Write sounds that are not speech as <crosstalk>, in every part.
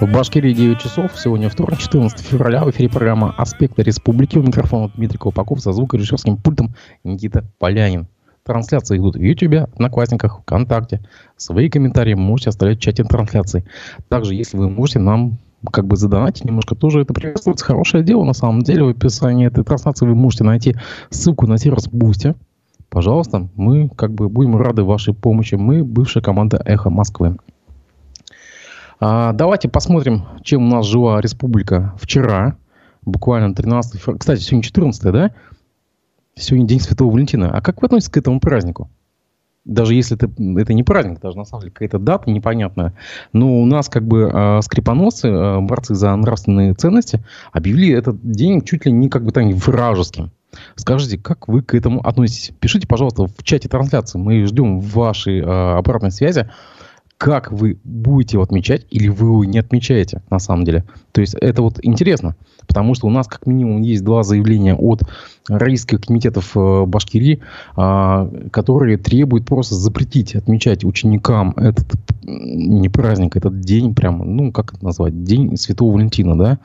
В Башкирии 9 часов. Сегодня вторник, 14 февраля. В эфире программа «Аспекты республики». У микрофона Дмитрий Колпаков за звукорежиссерским пультом Никита Полянин. Трансляции идут в YouTube, Одноклассниках, ВКонтакте. Свои комментарии можете оставлять в чате трансляции. Также, если вы можете нам как бы задонатить немножко, тоже это приветствуется. Хорошее дело, на самом деле. В описании этой трансляции вы можете найти ссылку на сервис Boosty. Пожалуйста, мы как бы будем рады вашей помощи. Мы бывшая команда «Эхо Москвы». А, давайте посмотрим, чем у нас жила республика вчера, буквально 13 февраля. Кстати, сегодня 14, да? Сегодня День Святого Валентина. А как вы относитесь к этому празднику? Даже если это, это не праздник, даже на самом деле какая-то дата непонятная. Но у нас как бы э, скрипоносцы, э, борцы за нравственные ценности, объявили этот день чуть ли не как бы там вражеским. Скажите, как вы к этому относитесь? Пишите, пожалуйста, в чате трансляции. Мы ждем вашей э, обратной связи как вы будете его отмечать или вы его не отмечаете на самом деле. То есть это вот интересно, потому что у нас как минимум есть два заявления от российских комитетов э, Башкирии, а, которые требуют просто запретить отмечать ученикам этот не праздник, этот день прямо, ну как это назвать, день Святого Валентина, да?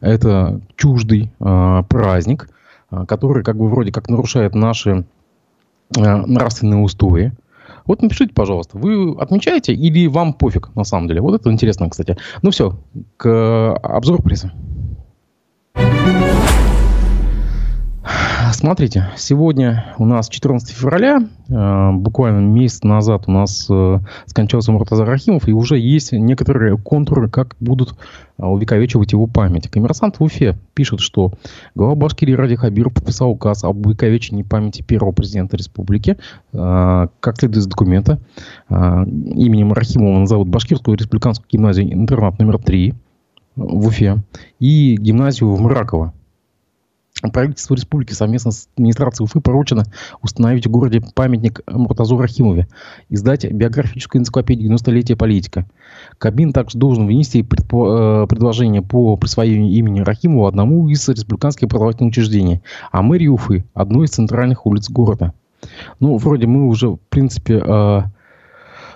Это чуждый а, праздник, а, который как бы вроде как нарушает наши нравственные устои, вот напишите, пожалуйста, вы отмечаете или вам пофиг на самом деле? Вот это интересно, кстати. Ну все, к обзору прессы. Смотрите, сегодня у нас 14 февраля, э, буквально месяц назад у нас э, скончался Муртазар Рахимов, и уже есть некоторые контуры, как будут э, увековечивать его память. Коммерсант в Уфе пишет, что глава Башкирии Ради Хабиров подписал указ об увековечении памяти первого президента республики. Как следует из документа, именем Рахимова назовут Башкирскую республиканскую гимназию интернат номер 3 в Уфе и гимназию в Мраково Правительству республики совместно с администрацией Уфы поручено установить в городе памятник Муртазу Рахимове, издать биографическую энциклопедию 90-летия политика. Кабин также должен предпо- э, предложение по присвоению имени Рахимова одному из республиканских образовательных учреждений, а мэрии Уфы – одной из центральных улиц города. Ну, вроде мы уже, в принципе, э,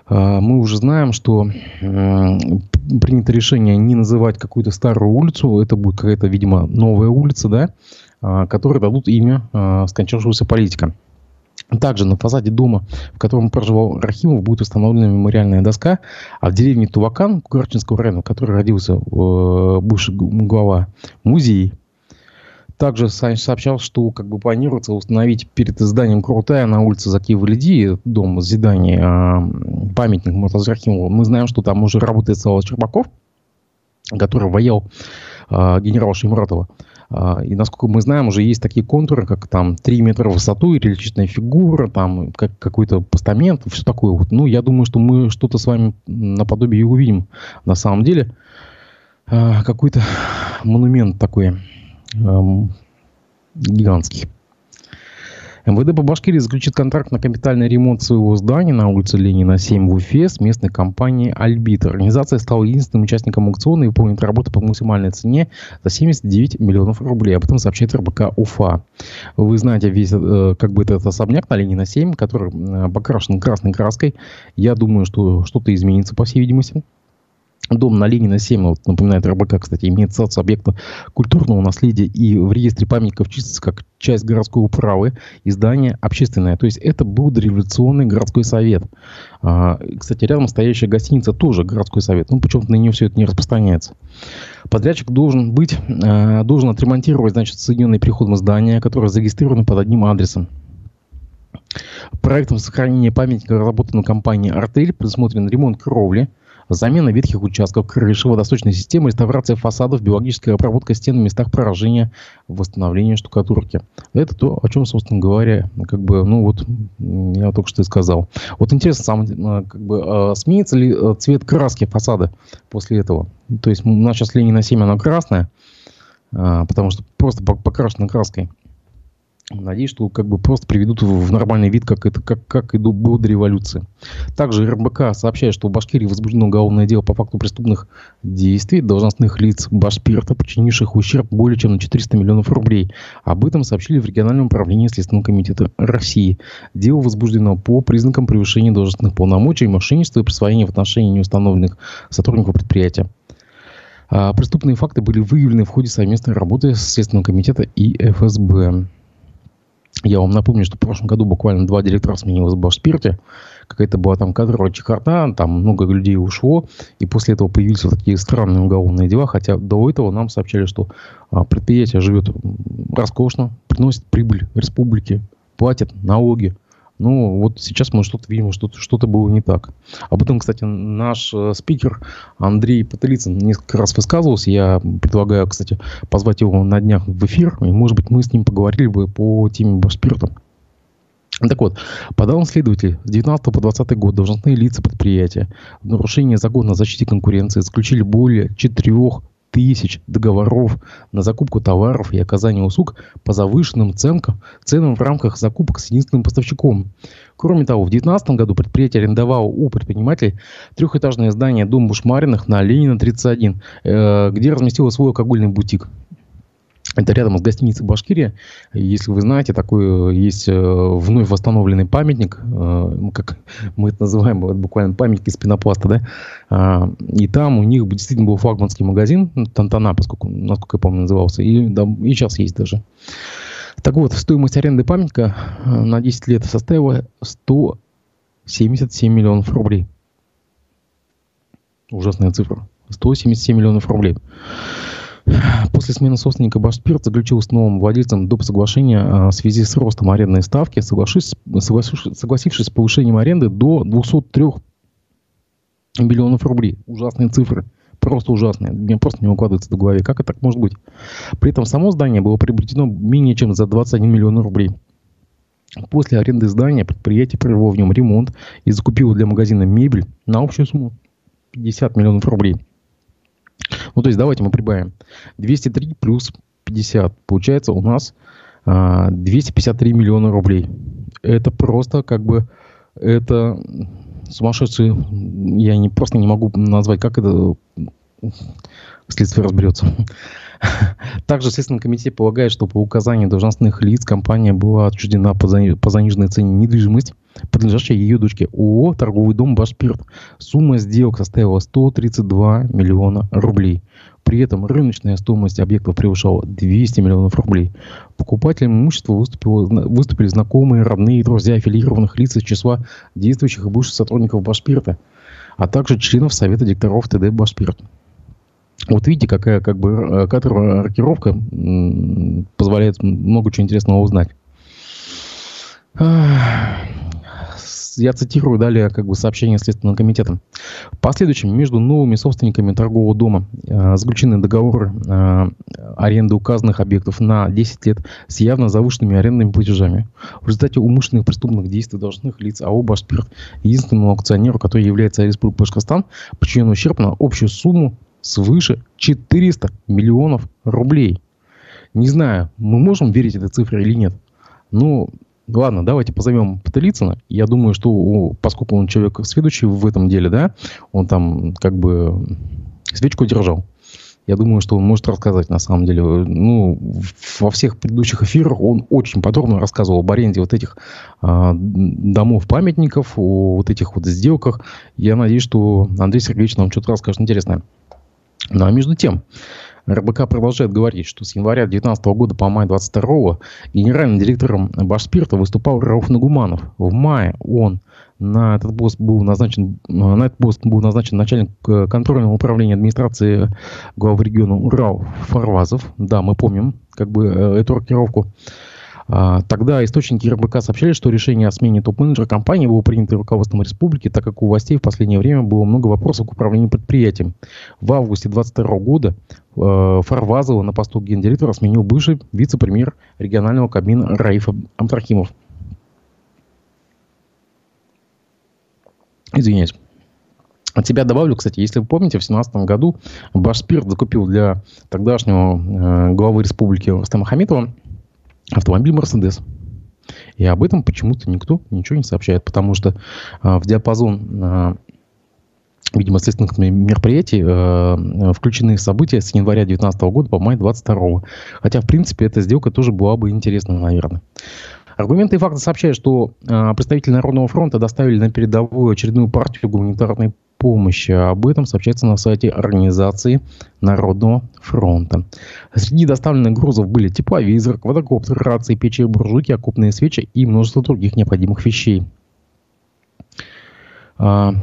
э, мы уже знаем, что принято решение не называть какую-то старую улицу, это будет какая-то, видимо, новая улица, да, которые дадут имя а, скончавшегося политика. Также на фасаде дома, в котором проживал Рахимов, будет установлена мемориальная доска, а в деревне Тувакан Кугарчинского района, в которой родился э, бывший глава музей, также сообщал, что как бы планируется установить перед зданием Крутая на улице Закиева Лиди, дом здания, э, памятник Муртаза Рахимова. Мы знаем, что там уже работает Слава Черпаков, который воел э, генерала Шеймуратова. А, и насколько мы знаем, уже есть такие контуры, как там 3 метра в высоту и личная фигура, там как, какой-то постамент, все такое. Вот. Ну, я думаю, что мы что-то с вами наподобие увидим на самом деле. А, какой-то монумент такой гигантский. МВД по Башкирии заключит контракт на капитальный ремонт своего здания на улице Ленина 7 в Уфе с местной компанией «Альбит». Организация стала единственным участником аукциона и выполнит работу по максимальной цене за 79 миллионов рублей. Об этом сообщает РБК «Уфа». Вы знаете весь э, как бы этот особняк на Ленина 7, который э, покрашен красной краской. Я думаю, что что-то изменится, по всей видимости. Дом на Ленина 7, вот, напоминает РБК, кстати, имеет статус объекта культурного наследия и в реестре памятников числится как часть городской управы и здание общественное. То есть это был дореволюционный городской совет. А, кстати, рядом стоящая гостиница тоже городской совет. Ну, почему-то на нее все это не распространяется. Подрядчик должен быть, а, должен отремонтировать, значит, соединенный переходом здания, которое зарегистрировано под одним адресом. Проектом сохранения памятника разработана компания «Артель», предусмотрен ремонт кровли – замена ветхих участков крыши, водосточной системы, реставрация фасадов, биологическая обработка стен в местах поражения, восстановление штукатурки. Это то, о чем, собственно говоря, как бы, ну вот, я только что и сказал. Вот интересно, сам, э, как бы, а сменится ли э, цвет краски фасада после этого? То есть у нас сейчас Ленина 7, она красная, а, потому что просто покрашена краской. Надеюсь, что как бы просто приведут в нормальный вид, как это как, как и было до революции. Также РБК сообщает, что в Башкирии возбуждено уголовное дело по факту преступных действий должностных лиц Башпирта, причинивших ущерб более чем на 400 миллионов рублей. Об этом сообщили в региональном управлении Следственного комитета России. Дело возбуждено по признакам превышения должностных полномочий, мошенничества и присвоения в отношении неустановленных сотрудников предприятия. А, преступные факты были выявлены в ходе совместной работы Следственного комитета и ФСБ. Я вам напомню, что в прошлом году буквально два директора сменилось в Башспирте. Какая-то была там кадровая чехарда, там много людей ушло, и после этого появились вот такие странные уголовные дела, хотя до этого нам сообщали, что а, предприятие живет роскошно, приносит прибыль республике, платит налоги, ну, вот сейчас мы что-то видим, что-то что было не так. Об этом, кстати, наш э, спикер Андрей Потылицын несколько раз высказывался. Я предлагаю, кстати, позвать его на днях в эфир, и, может быть, мы с ним поговорили бы по теме Башспирта. Так вот, по данным следователей, с 19 по 20 год должностные лица предприятия в нарушение закона о защите конкуренции заключили более 4 тысяч договоров на закупку товаров и оказание услуг по завышенным ценкам, ценам в рамках закупок с единственным поставщиком. Кроме того, в 2019 году предприятие арендовало у предпринимателей трехэтажное здание Дом Бушмариных на Ленина 31, э, где разместило свой алкогольный бутик. Это рядом с гостиницей Башкирия. Если вы знаете, такой э, есть э, вновь восстановленный памятник, э, как мы это называем, буквально памятник из пенопласта, да. А, и там у них действительно был флагманский магазин, Тантана, поскольку, насколько я помню, назывался, и, да, и сейчас есть даже. Так вот, стоимость аренды памятника на 10 лет составила 177 миллионов рублей. Ужасная цифра. 177 миллионов рублей. После смены собственника Башспирт заключил с новым владельцем доп. соглашение а, в связи с ростом арендной ставки, соглашившись, согласившись, согласившись с повышением аренды до 203 миллионов рублей. Ужасные цифры. Просто ужасные. Мне просто не укладывается в голове. Как это так может быть? При этом само здание было приобретено менее чем за 21 миллион рублей. После аренды здания предприятие провело в нем ремонт и закупило для магазина мебель на общую сумму 50 миллионов рублей. Ну, то есть давайте мы прибавим. 203 плюс 50. Получается у нас а, 253 миллиона рублей. Это просто как бы... Это сумасшедшие... Я не, просто не могу назвать, как это... Следствие разберется. <laughs> Также Следственный комитет полагает, что по указанию должностных лиц компания была отчуждена по, заниженной цене недвижимость, принадлежащая ее дочке ООО «Торговый дом Башпирт». Сумма сделок составила 132 миллиона рублей. При этом рыночная стоимость объектов превышала 200 миллионов рублей. Покупателем имущества выступили, знакомые, родные и друзья аффилированных лиц из числа действующих и бывших сотрудников Башпирта, а также членов Совета директоров ТД Башпирт. Вот видите, какая как бы э, кадровая рокировка позволяет много чего интересного узнать я цитирую далее как бы сообщение Следственного комитета. В последующем между новыми собственниками торгового дома э, заключены договоры э, аренды указанных объектов на 10 лет с явно завышенными арендными платежами. В результате умышленных преступных действий должностных лиц АО «Башспирт» единственному акционеру, который является Республика Башкортостан, причинен ущерб на общую сумму свыше 400 миллионов рублей. Не знаю, мы можем верить этой цифре или нет. Но Ладно, давайте позовем Паталицына. Я думаю, что поскольку он человек следующий в этом деле, да, он там как бы свечку держал. Я думаю, что он может рассказать на самом деле. Ну, во всех предыдущих эфирах он очень подробно рассказывал об аренде вот этих а, домов-памятников, о вот этих вот сделках. Я надеюсь, что Андрей Сергеевич нам что-то расскажет интересное. Ну, а между тем, РБК продолжает говорить, что с января 2019 года по май 2022 генеральным директором Башспирта выступал Рауф Нагуманов. В мае он на этот пост был назначен, на этот пост был назначен начальник э, контрольного управления администрации главы региона Урал Фарвазов. Да, мы помним как бы э, эту рокировку. А, тогда источники РБК сообщали, что решение о смене топ-менеджера компании было принято руководством республики, так как у властей в последнее время было много вопросов к управлению предприятием. В августе 2022 года э, Фарвазова на посту гендиректора сменил бывший вице-премьер регионального кабина Раиф Амтрахимов. Извиняюсь. От себя добавлю, кстати, если вы помните, в 2017 году Башспирт закупил для тогдашнего э, главы республики Рустама Хамитова автомобиль Mercedes. И об этом почему-то никто ничего не сообщает, потому что а, в диапазон, а, видимо, следственных мероприятий а, включены события с января 2019 года по май 2022. Хотя, в принципе, эта сделка тоже была бы интересна, наверное. Аргументы и факты сообщают, что представители Народного фронта доставили на передовую очередную партию гуманитарной помощи. Об этом сообщается на сайте Организации Народного фронта. Среди доставленных грузов были тепловизор, квадрокоптер, рации, печи, буржуйки, окопные свечи и множество других необходимых вещей. А,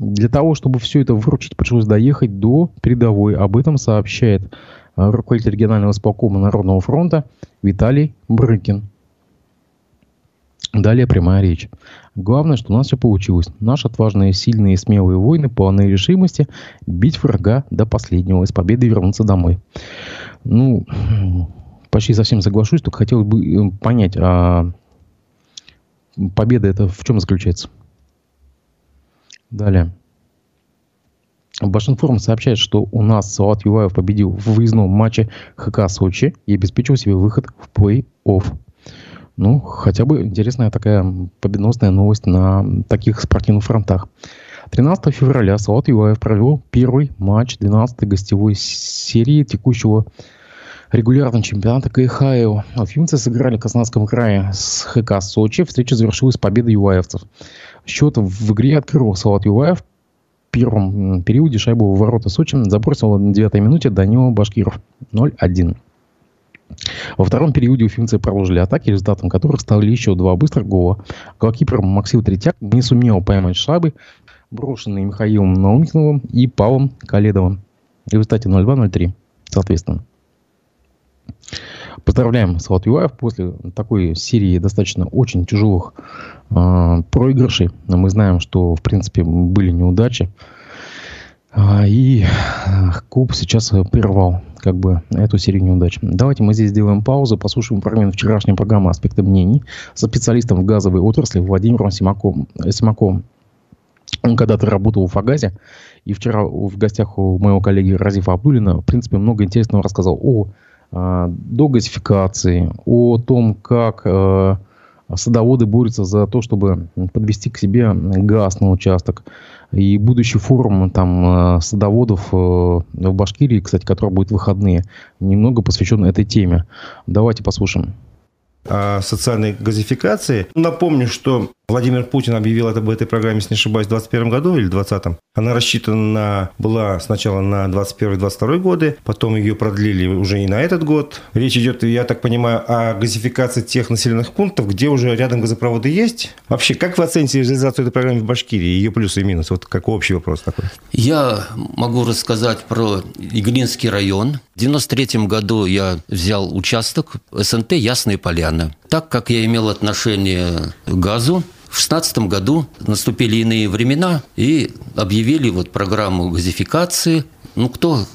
для того, чтобы все это выручить, пришлось доехать до передовой. Об этом сообщает а, руководитель регионального исполкома Народного фронта Виталий Брыкин. Далее прямая речь. Главное, что у нас все получилось. Наши отважные, сильные и смелые воины полны решимости бить врага до последнего и с победой вернуться домой. Ну, почти совсем соглашусь, только хотел бы э, понять, а победа это в чем заключается? Далее. Башинформ сообщает, что у нас Салат Юлаев победил в выездном матче ХК Сочи и обеспечил себе выход в плей-офф. Ну, хотя бы интересная такая победоносная новость на таких спортивных фронтах. 13 февраля Салат Юлаев провел первый матч 12-й гостевой серии текущего регулярного чемпионата КХЛ. Уфимцы сыграли в Краснодарском крае с ХК Сочи. Встреча завершилась победой юаевцев. Счет в игре открыл Салат Юлаев. В первом периоде шайбу в ворота Сочи забросил на 9 минуте Данила Башкиров 0-1. Во втором периоде уфимцы продолжили атаки, результатом которых стали еще два быстрых гола. Голкипер Максим Третьяк не сумел поймать шайбы, брошенные Михаилом Наумихновым и Павлом Каледовым. В результате 0-2-0-3, соответственно. Поздравляем Салат Юаев после такой серии достаточно очень тяжелых э, проигрышей. Мы знаем, что, в принципе, были неудачи. А, и клуб сейчас прервал как бы эту серию неудач. Давайте мы здесь сделаем паузу, послушаем фрагмент вчерашней программы «Аспекты мнений» со специалистом в газовой отрасли Владимиром Симаковым. Симаковым. Он когда-то работал в Фагазе, и вчера в гостях у моего коллеги Разифа Абдулина, в принципе, много интересного рассказал о э, догазификации, о том, как э, садоводы борются за то, чтобы подвести к себе газ на участок, и будущий форум там э, садоводов э, в Башкирии, кстати, который будет в выходные, немного посвящен этой теме. Давайте послушаем. О социальной газификации. Напомню, что Владимир Путин объявил это об этой программе, если не ошибаюсь, в 2021 году или 2020. Она рассчитана на, была сначала на 2021-2022 годы, потом ее продлили уже и на этот год. Речь идет, я так понимаю, о газификации тех населенных пунктов, где уже рядом газопроводы есть. Вообще, как вы оцените реализацию этой программы в Башкирии, ее плюсы и минусы? Вот как общий вопрос такой. Я могу рассказать про Иглинский район. В 93 году я взял участок СНТ «Ясные поляны». Так как я имел отношение к газу, в 2016 году наступили иные времена и объявили вот программу газификации. Ну, кто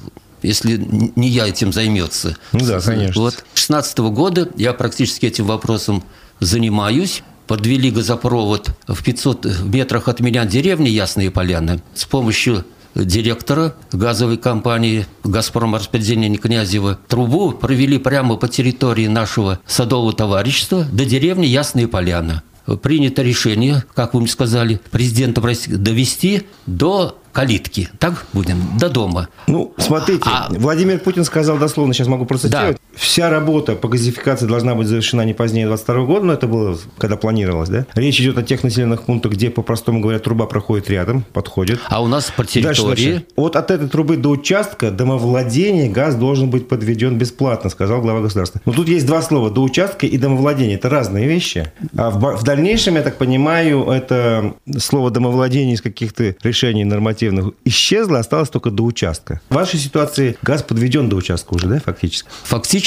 если не я этим займется. Ну да, конечно. Вот 2016 года я практически этим вопросом занимаюсь. Подвели газопровод в 500 метрах от меня деревни Ясные Поляны с помощью директора газовой компании «Газпром» распределения Князева трубу провели прямо по территории нашего садового товарищества до деревни Ясные Поляны принято решение, как вы мне сказали, президента России довести до калитки, так будем, до дома. Ну, смотрите, а... Владимир Путин сказал дословно, сейчас могу процитировать, да. Вся работа по газификации должна быть завершена не позднее 22 года, но это было, когда планировалось, да? Речь идет о тех населенных пунктах, где, по-простому говоря, труба проходит рядом, подходит. А у нас по территории... Дальше, дальше. Вот от этой трубы до участка домовладения газ должен быть подведен бесплатно, сказал глава государства. Но тут есть два слова, до участка и домовладение, это разные вещи. А в, в дальнейшем, я так понимаю, это слово домовладение из каких-то решений нормативных нормативных исчезло, осталось только до участка. В вашей ситуации газ подведен до участка уже, да, фактически? Фактически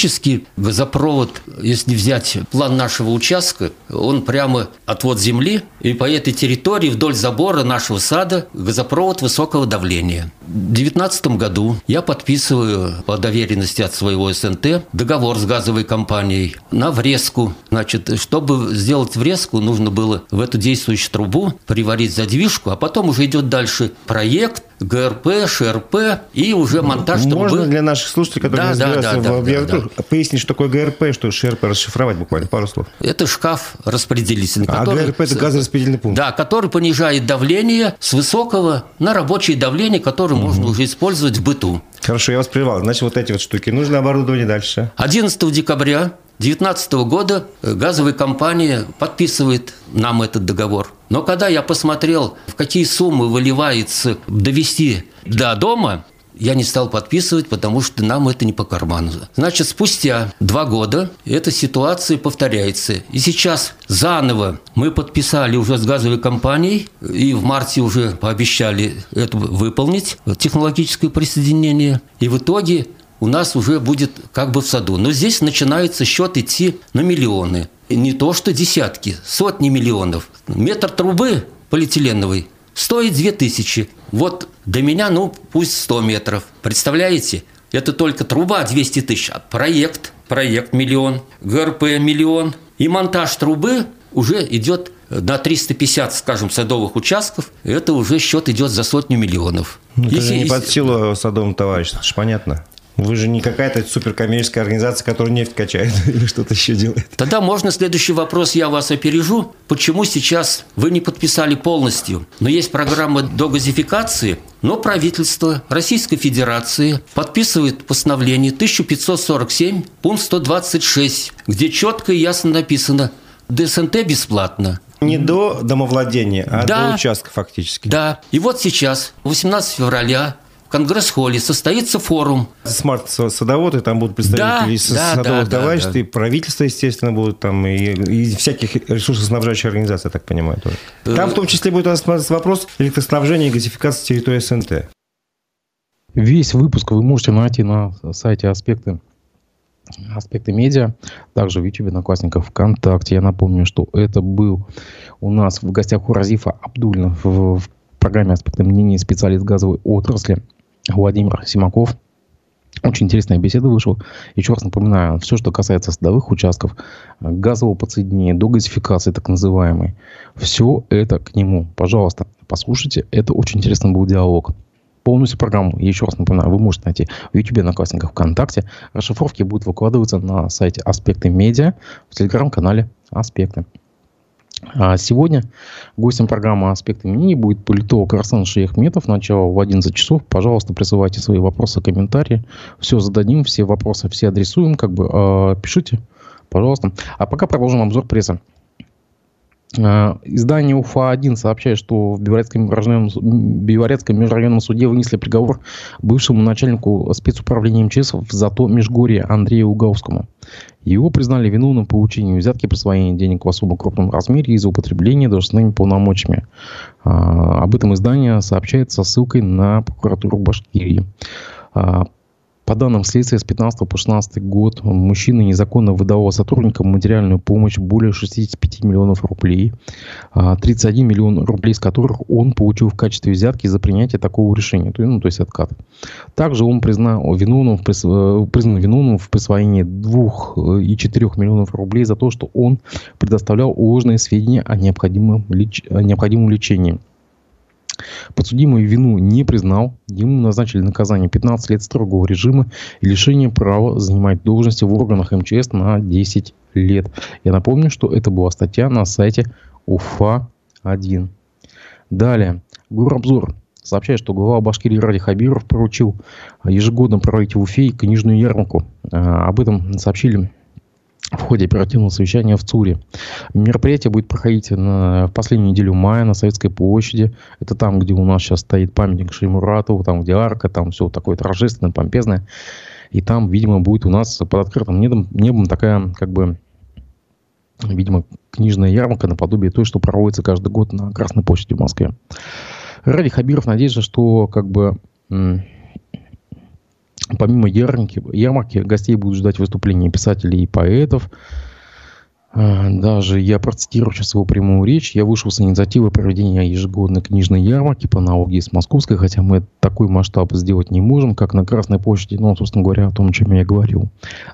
газопровод, если взять план нашего участка, он прямо отвод земли, и по этой территории вдоль забора нашего сада газопровод высокого давления. В 2019 году я подписываю по доверенности от своего СНТ договор с газовой компанией на врезку. Значит, чтобы сделать врезку, нужно было в эту действующую трубу приварить задвижку, а потом уже идет дальше проект, ГРП, ШРП и уже монтаж трубы. Можно для наших слушателей, которые да, не да, да, в да, да. пояснить, что такое ГРП, что ШРП, расшифровать буквально пару слов. Это шкаф распределительный. А который, ГРП – это газораспределительный пункт. Да, который понижает давление с высокого на рабочее давление, которое угу. можно уже использовать в быту. Хорошо, я вас прервал. Значит, вот эти вот штуки. Нужно оборудование дальше. 11 декабря 2019 года газовая компания подписывает нам этот договор. Но когда я посмотрел, в какие суммы выливается довести до дома, я не стал подписывать, потому что нам это не по карману. Значит, спустя два года эта ситуация повторяется. И сейчас заново мы подписали уже с газовой компанией, и в марте уже пообещали это выполнить, технологическое присоединение. И в итоге у нас уже будет как бы в саду. Но здесь начинается счет идти на миллионы. И не то, что десятки, сотни миллионов. Метр трубы полиэтиленовой стоит 2000. Вот до меня, ну, пусть 100 метров. Представляете? Это только труба 200 тысяч, а проект, проект миллион, ГРП миллион. И монтаж трубы уже идет на 350, скажем, садовых участков, это уже счет идет за сотню миллионов. Ну, это Если, же не под силу садовым товарищам, это же понятно. Вы же не какая-то суперкоммерческая организация, которая нефть качает <laughs> или что-то еще делает. Тогда можно следующий вопрос, я вас опережу. Почему сейчас вы не подписали полностью? Но есть программа догазификации, но правительство Российской Федерации подписывает постановление 1547, пункт 126, где четко и ясно написано ДСНТ бесплатно. Не до домовладения, а да, до участка фактически. Да. И вот сейчас, 18 февраля, Конгресс-холле состоится форум. Смарт-садоводы, там будут представители да, садовых да, товариществ, да, да. и правительство, естественно, будут там, и, и всяких ресурсоснабжающих организаций, я так понимаю, тоже. Э, там в том числе будет вопрос электроснабжения и газификации территории СНТ. Весь выпуск вы можете найти на сайте аспекты аспекты медиа, также в YouTube, Одноклассниках, ВКонтакте. Я напомню, что это был у нас в гостях у Разифа Абдульна в, в программе «Аспекты мнений» специалист газовой отрасли Владимир Симаков. Очень интересная беседа вышла. Еще раз напоминаю, все, что касается садовых участков, газового подсоединения, до газификации так называемой, все это к нему. Пожалуйста, послушайте. Это очень интересный был диалог. Полностью программу, еще раз напоминаю, вы можете найти в YouTube, Одноклассниках, ВКонтакте. Расшифровки будут выкладываться на сайте Аспекты Медиа, в телеграм-канале Аспекты. А сегодня гостем программы «Аспекты мнений» будет политолог Арсен Шейхметов. Начало в 11 часов. Пожалуйста, присылайте свои вопросы, комментарии. Все зададим, все вопросы, все адресуем. Как бы э, пишите, пожалуйста. А пока продолжим обзор прессы. Э, издание УФА-1 сообщает, что в Белорецком межрайонном, Белорецком межрайонном суде вынесли приговор бывшему начальнику спецуправления МЧС за то Межгорье Андрею Угаускому. Его признали виновным по получению взятки присвоения денег в особо крупном размере из-за употребления должностными полномочиями. А, об этом издание сообщает со ссылкой на прокуратуру Башкирии. По данным следствия, с 15 по 16 год мужчина незаконно выдавал сотрудникам материальную помощь более 65 миллионов рублей, 31 а, миллион рублей из которых он получил в качестве взятки за принятие такого решения, ну, то есть откат. Также он признал виновным, э, признан виновным в присвоении 2,4 миллионов рублей за то, что он предоставлял ложные сведения о необходимом, о необходимом лечении. Подсудимый вину не признал. Ему назначили наказание 15 лет строгого режима и лишение права занимать должности в органах МЧС на 10 лет. Я напомню, что это была статья на сайте УФА-1. Далее. Горобзор сообщает, что глава Башкирии Ради Хабиров поручил ежегодно проводить в Уфе книжную ярмарку. А, об этом сообщили в ходе оперативного совещания в ЦУРе. Мероприятие будет проходить на, в последнюю неделю мая на Советской площади. Это там, где у нас сейчас стоит памятник Шеймуратову, там, где арка, там все такое торжественное, помпезное. И там, видимо, будет у нас под открытым небом, небом такая, как бы, видимо, книжная ярмарка наподобие той, что проводится каждый год на Красной площади в Москве. Ради Хабиров надеется, что как бы Помимо ярмарки, ярмарки гостей будут ждать выступления писателей и поэтов. А, даже я процитирую сейчас его прямую речь. Я вышел с инициативой проведения ежегодной книжной ярмарки по аналогии с московской, хотя мы такой масштаб сделать не можем, как на Красной площади, ну, собственно говоря, о том, о чем я говорил.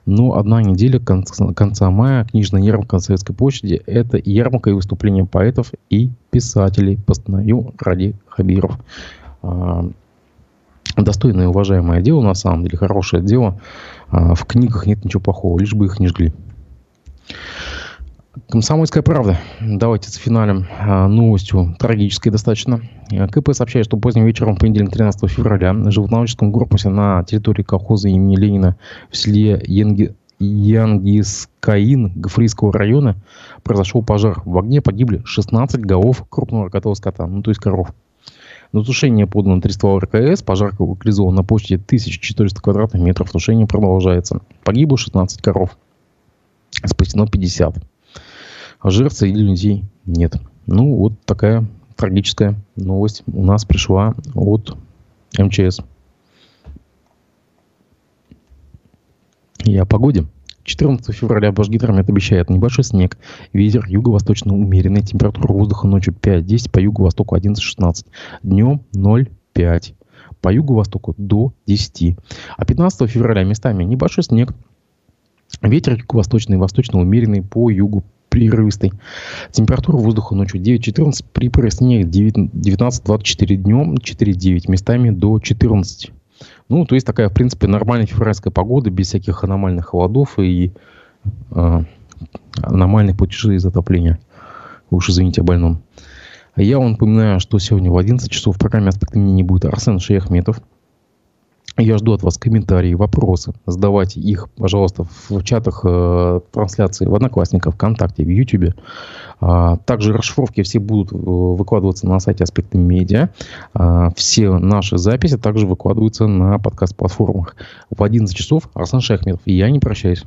Но одна неделя конца, конца мая книжная ярмарка на Советской площади – это ярмарка и выступления поэтов и писателей, постановил Ради Хабиров. Достойное и уважаемое дело, на самом деле, хорошее дело. А, в книгах нет ничего плохого, лишь бы их не жгли. Комсомольская правда. Давайте с финалем а, новостью трагической достаточно. КП сообщает, что поздним вечером в понедельник 13 февраля в животноводческом корпусе на территории колхоза имени Ленина в селе Енги, Янгискаин Гафрийского района произошел пожар. В огне погибли 16 голов крупного рогатого скота, ну то есть коров. На тушение подано 3 ствола РКС. Пожарка локализована на площади 1400 квадратных метров. Тушение продолжается. Погибло 16 коров. Спасено 50. А жертв среди людей нет. Ну, вот такая трагическая новость у нас пришла от МЧС. И о погоде. 14 февраля Башгидромет обещает небольшой снег, ветер юго-восточно умеренный, температура воздуха ночью 5-10, по юго-востоку 11-16, днем 0,5, по юго-востоку до 10. А 15 февраля местами небольшой снег, ветер юго-восточный, восточно умеренный, по югу прерывистый. Температура воздуха ночью 9-14, при прояснениях 19-24 днем, 4-9 местами до 14. Ну, то есть такая, в принципе, нормальная февральская погода, без всяких аномальных холодов и э, аномальных платежей затопления. Уж извините о больном. Я вам напоминаю, что сегодня в 11 часов в программе «Аспекты мнений» будет Арсен Шейхметов. Я жду от вас комментарии, вопросы. Задавайте их, пожалуйста, в чатах э, трансляции в Одноклассниках, ВКонтакте, в Ютубе. А, также расшифровки все будут э, выкладываться на сайте Аспекты Медиа. А, все наши записи также выкладываются на подкаст-платформах. В 11 часов Арсен Шахметов. И я не прощаюсь.